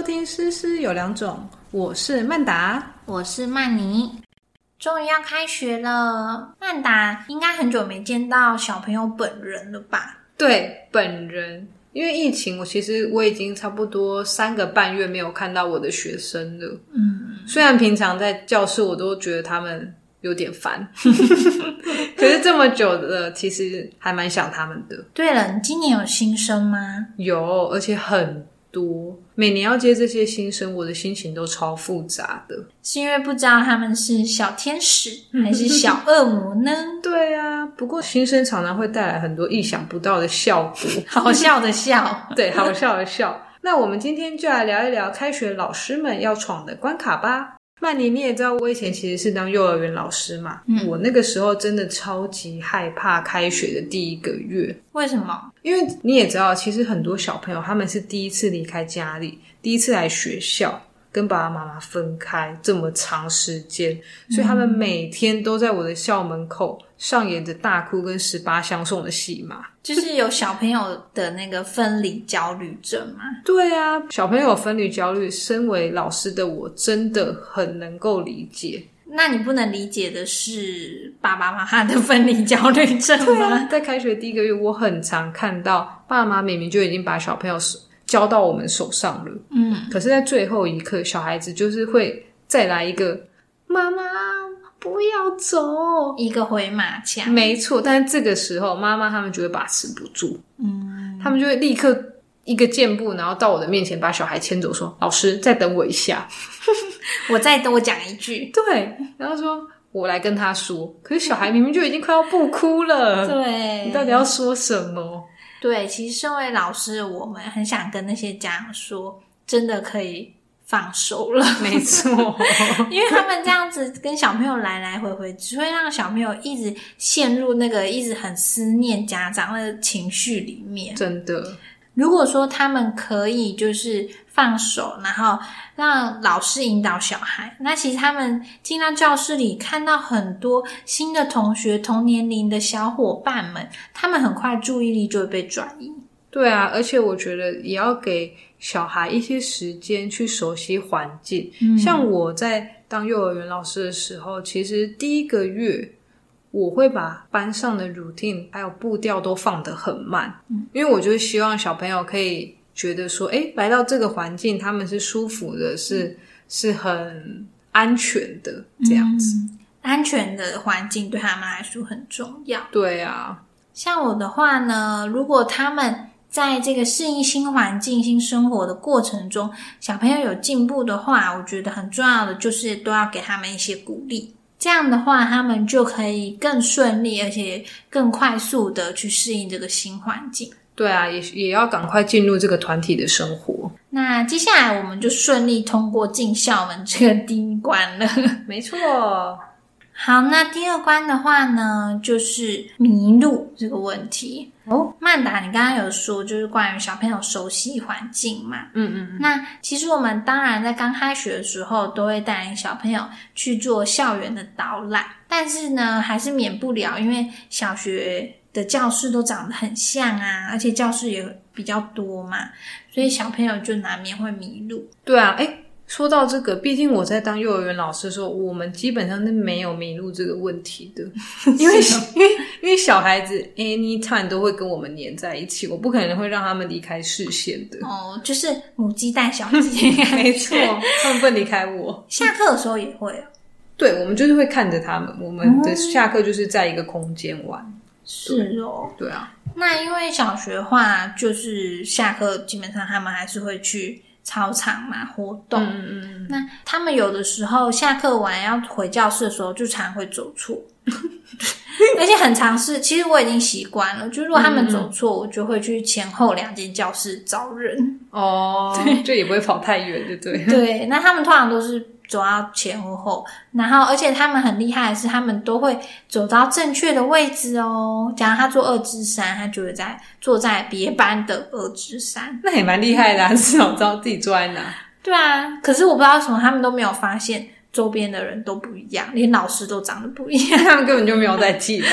收听《诗诗有两种》，我是曼达，我是曼妮。终于要开学了，曼达应该很久没见到小朋友本人了吧？对，本人，因为疫情，我其实我已经差不多三个半月没有看到我的学生了。嗯，虽然平常在教室，我都觉得他们有点烦，可是这么久了，其实还蛮想他们的。对了，你今年有新生吗？有，而且很。多每年要接这些新生，我的心情都超复杂的，是因为不知道他们是小天使 还是小恶魔呢？对啊，不过新生常常会带来很多意想不到的效果，好笑的笑，对，好笑的笑。那我们今天就来聊一聊开学老师们要闯的关卡吧。曼妮，你也知道，我以前其实是当幼儿园老师嘛。嗯，我那个时候真的超级害怕开学的第一个月。为什么？因为你也知道，其实很多小朋友他们是第一次离开家里，第一次来学校。跟爸爸妈妈分开这么长时间，所以他们每天都在我的校门口上演着大哭跟十八相送的戏码。就是有小朋友的那个分离焦虑症嘛？对啊，小朋友分离焦虑，身为老师的我真的很能够理解。那你不能理解的是爸爸妈妈的分离焦虑症吗？在开学第一个月，我很常看到爸妈明明就已经把小朋友交到我们手上了，嗯，可是，在最后一刻，小孩子就是会再来一个“妈妈不要走”，一个回马枪，没错。但是这个时候，妈妈他们就会把持不住，嗯，他们就会立刻一个箭步，然后到我的面前把小孩牵走，说：“老师，再等我一下，我再多讲一句。”对，然后说：“我来跟他说。”可是小孩明明就已经快要不哭了，对，你到底要说什么？对，其实身为老师，我们很想跟那些家长说，真的可以放手了。没错，因为他们这样子跟小朋友来来回回，只会让小朋友一直陷入那个一直很思念家长的情绪里面。真的。如果说他们可以就是放手，然后让老师引导小孩，那其实他们进到教室里，看到很多新的同学、同年龄的小伙伴们，他们很快注意力就会被转移。对啊，而且我觉得也要给小孩一些时间去熟悉环境。像我在当幼儿园老师的时候，其实第一个月。我会把班上的 routine 还有步调都放得很慢，因为我就希望小朋友可以觉得说，哎，来到这个环境，他们是舒服的，是是很安全的这样子。安全的环境对他们来说很重要。对啊，像我的话呢，如果他们在这个适应新环境、新生活的过程中，小朋友有进步的话，我觉得很重要的就是都要给他们一些鼓励。这样的话，他们就可以更顺利，而且更快速的去适应这个新环境。对啊，也也要赶快进入这个团体的生活。那接下来，我们就顺利通过进校门这个第一关了。没错。好，那第二关的话呢，就是迷路这个问题哦。曼达，你刚刚有说就是关于小朋友熟悉环境嘛？嗯嗯。那其实我们当然在刚开学的时候都会带领小朋友去做校园的导览，但是呢，还是免不了，因为小学的教室都长得很像啊，而且教室也比较多嘛，所以小朋友就难免会迷路。对啊，哎。说到这个，毕竟我在当幼儿园老师的时候，我们基本上是没有迷路这个问题的，因为 因为因为小孩子 anytime 都会跟我们黏在一起，我不可能会让他们离开视线的。哦，就是母鸡带小鸡，没错，他们不能离开我。下课的时候也会啊，对，我们就是会看着他们，我们的下课就是在一个空间玩。是哦，对啊。那因为小学话，就是下课基本上他们还是会去。操场嘛，活动。嗯嗯嗯。那他们有的时候下课完要回教室的时候，就常会走错，而且很尝试。其实我已经习惯了，就如果他们走错，我就会去前后两间教室找人。哦，对，就也不会跑太远，对对？对，那他们通常都是。走到前或后，然后而且他们很厉害的是，他们都会走到正确的位置哦。假如他坐二之三，他就会在坐在别班的二之三，那也蛮厉害的，至少知道自己坐在哪。对啊，可是我不知道为什么他们都没有发现周边的人都不一样，连老师都长得不一样，他 们根本就没有在记吧？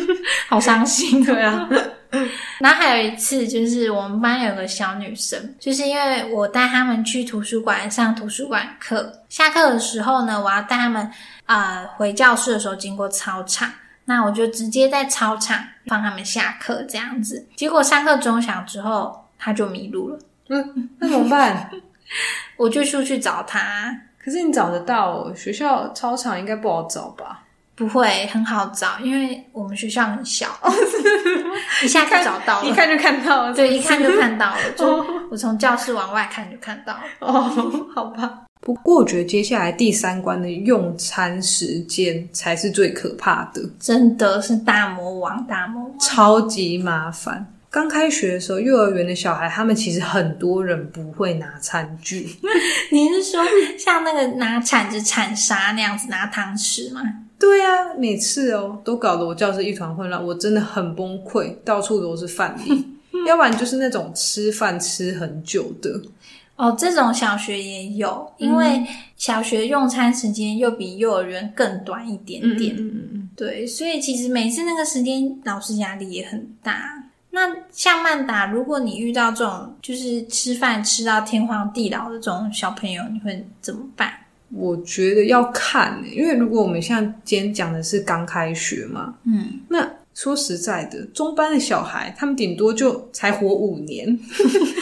好伤心，对啊。然后还有一次，就是我们班有个小女生，就是因为我带他们去图书馆上图书馆课，下课的时候呢，我要带他们啊回教室的时候经过操场，那我就直接在操场放他们下课这样子。结果上课钟响之后，他就迷路了。嗯，那怎么办？我就出去找他。可是你找得到？学校操场应该不好找吧？不会很好找，因为我们学校很小，一下就找到了，一看就看到了。对，一看就看到了。就我从教室往外看就看到了。哦，好吧。不过我觉得接下来第三关的用餐时间才是最可怕的，真的是大魔王，大魔王，超级麻烦。刚开学的时候，幼儿园的小孩他们其实很多人不会拿餐具。你是说像那个拿铲子铲沙那样子拿汤匙吗？对啊，每次哦都搞得我教室一团混乱，我真的很崩溃，到处都是饭粒，要不然就是那种吃饭吃很久的。哦，这种小学也有，因为小学用餐时间又比幼儿园更短一点点。嗯嗯嗯，对，所以其实每次那个时间，老师压力也很大。那像曼达，如果你遇到这种就是吃饭吃到天荒地老的这种小朋友，你会怎么办？我觉得要看，因为如果我们像今天讲的是刚开学嘛，嗯，那说实在的，中班的小孩他们顶多就才活五年，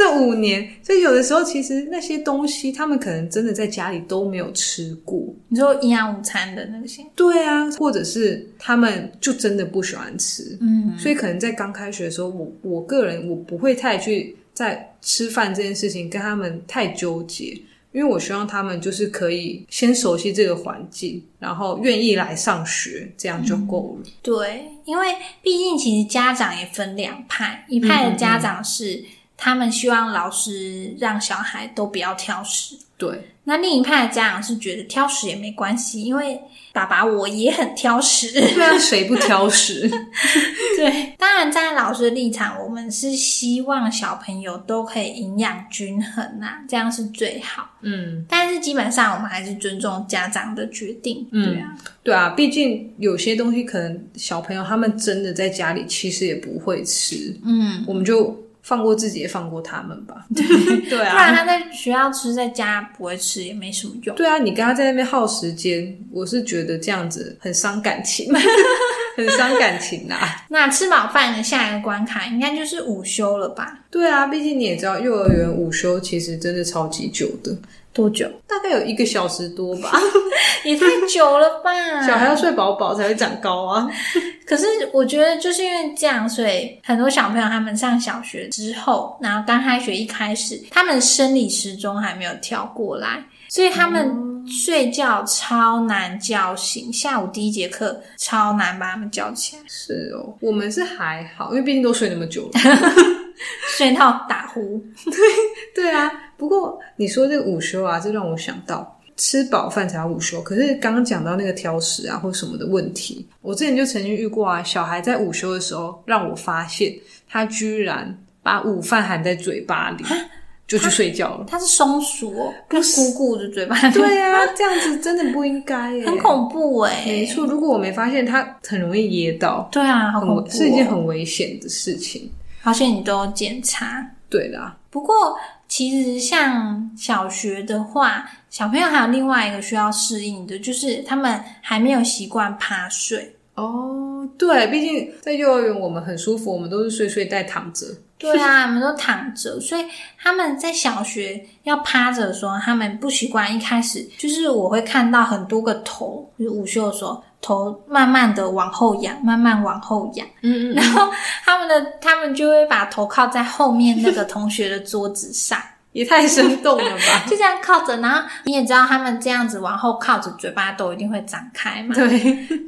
这五年，所以有的时候其实那些东西他们可能真的在家里都没有吃过。你说营养午餐的那些，对啊，或者是他们就真的不喜欢吃，嗯，所以可能在刚开学的时候，我我个人我不会太去在吃饭这件事情跟他们太纠结。因为我希望他们就是可以先熟悉这个环境，然后愿意来上学，这样就够了。对，因为毕竟其实家长也分两派，一派的家长是他们希望老师让小孩都不要挑食，对。那另一派的家长是觉得挑食也没关系，因为爸爸我也很挑食，对啊，谁不挑食？对，当然站在老师的立场，我们是希望小朋友都可以营养均衡啊，这样是最好。嗯，但是基本上我们还是尊重家长的决定。对啊，对啊，毕竟有些东西可能小朋友他们真的在家里其实也不会吃。嗯，我们就。放过自己，也放过他们吧。对啊，不然他在学校吃，在家不会吃，也没什么用。对啊，你跟他在那边耗时间，我是觉得这样子很伤感情，很伤感情呐。那吃饱饭的下一个关卡，应该就是午休了吧？对啊，毕竟你也知道，幼儿园午休其实真的超级久的。多久？大概有一个小时多吧，也太久了吧！小孩要睡饱饱才会长高啊。可是我觉得就是因为这样，所以很多小朋友他们上小学之后，然后刚开学一开始，他们生理时钟还没有调过来，所以他们睡觉超难叫醒。下午第一节课超难把他们叫起来。是哦，我们是还好，因为毕竟都睡那么久了。睡到打呼，对对啊。不过你说这个午休啊，这让我想到吃饱饭才要午休。可是刚刚讲到那个挑食啊或什么的问题，我之前就曾经遇过啊。小孩在午休的时候，让我发现他居然把午饭含在嘴巴里，就去睡觉了。他是松鼠，哦，跟姑姑的嘴巴。对啊，这样子真的不应该，很恐怖哎。没错，如果我没发现，他很容易噎到。对啊，很是一件很危险的事情。而且你都检查，对啦。不过其实像小学的话，小朋友还有另外一个需要适应的，就是他们还没有习惯趴睡。哦，对，毕竟在幼儿园我们很舒服，我们都是睡睡袋躺着。对啊，我们都躺着，所以他们在小学要趴着的时候，他们不习惯。一开始就是我会看到很多个头，就是午休的时候。头慢慢的往后仰，慢慢往后仰，嗯嗯，然后他们的他们就会把头靠在后面那个同学的桌子上，也太生动了吧？就这样靠着，然后你也知道他们这样子往后靠着，嘴巴都一定会张开嘛，对，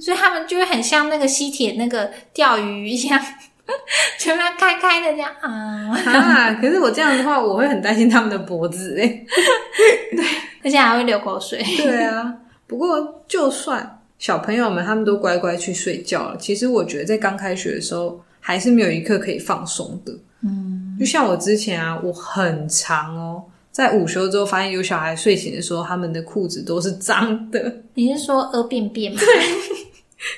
所以他们就会很像那个吸铁那个钓鱼一样，嘴巴开开的这样啊啊！可是我这样的话，我会很担心他们的脖子哎，对，而且还会流口水。对啊，不过就算。小朋友们他们都乖乖去睡觉了。其实我觉得在刚开学的时候，还是没有一刻可以放松的。嗯，就像我之前啊，我很长哦，在午休之后发现有小孩睡醒的时候，他们的裤子都是脏的。你是说屙便便吗？对，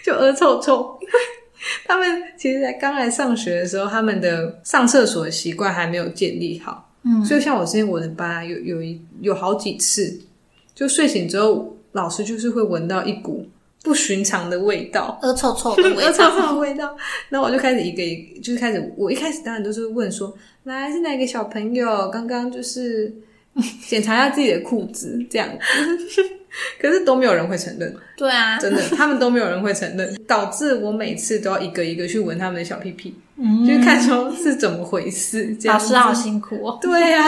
就屙臭臭。他们其实，在刚来上学的时候，他们的上厕所的习惯还没有建立好。嗯，所以像我之前我的班啊有有一有好几次，就睡醒之后，老师就是会闻到一股不寻常的味道，恶臭臭的味道，恶臭臭的味道。然后我就开始一个一，就是开始，我一开始当然都是问说，来是哪个小朋友刚刚就是检查一下自己的裤子这样。可是都没有人会承认，对啊，真的，他们都没有人会承认，导致我每次都要一个一个去闻他们的小屁屁，嗯，就看说是怎么回事。老师好辛苦哦。对呀，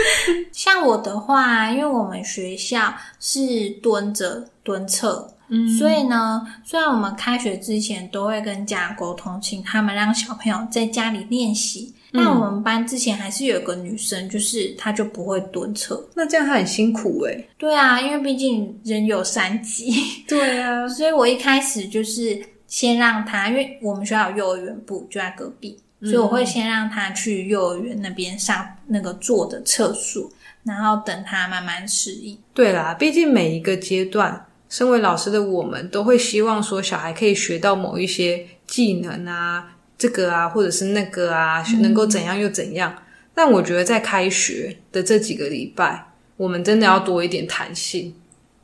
像我的话，因为我们学校是蹲着蹲厕，嗯，所以呢，虽然我们开学之前都会跟家长沟通，请他们让小朋友在家里练习。那我们班之前还是有个女生，就是她就不会蹲厕。那这样她很辛苦哎。对啊，因为毕竟人有三级。对啊，所以我一开始就是先让她，因为我们学校有幼儿园部就在隔壁，所以我会先让她去幼儿园那边上那个坐的厕所，然后等她慢慢适应。对啦，毕竟每一个阶段，身为老师的我们都会希望说小孩可以学到某一些技能啊。这个啊，或者是那个啊，能够怎样又怎样？但我觉得在开学的这几个礼拜，我们真的要多一点弹性。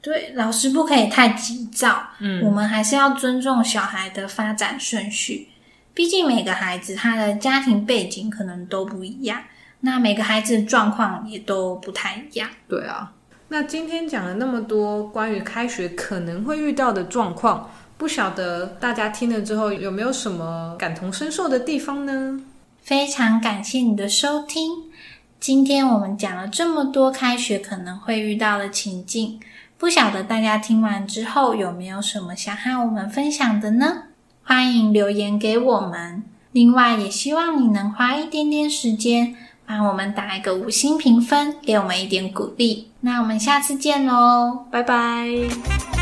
对，老师不可以太急躁。嗯，我们还是要尊重小孩的发展顺序。毕竟每个孩子他的家庭背景可能都不一样，那每个孩子的状况也都不太一样。对啊，那今天讲了那么多关于开学可能会遇到的状况。不晓得大家听了之后有没有什么感同身受的地方呢？非常感谢你的收听。今天我们讲了这么多开学可能会遇到的情境，不晓得大家听完之后有没有什么想和我们分享的呢？欢迎留言给我们。另外，也希望你能花一点点时间帮我们打一个五星评分，给我们一点鼓励。那我们下次见喽，拜拜。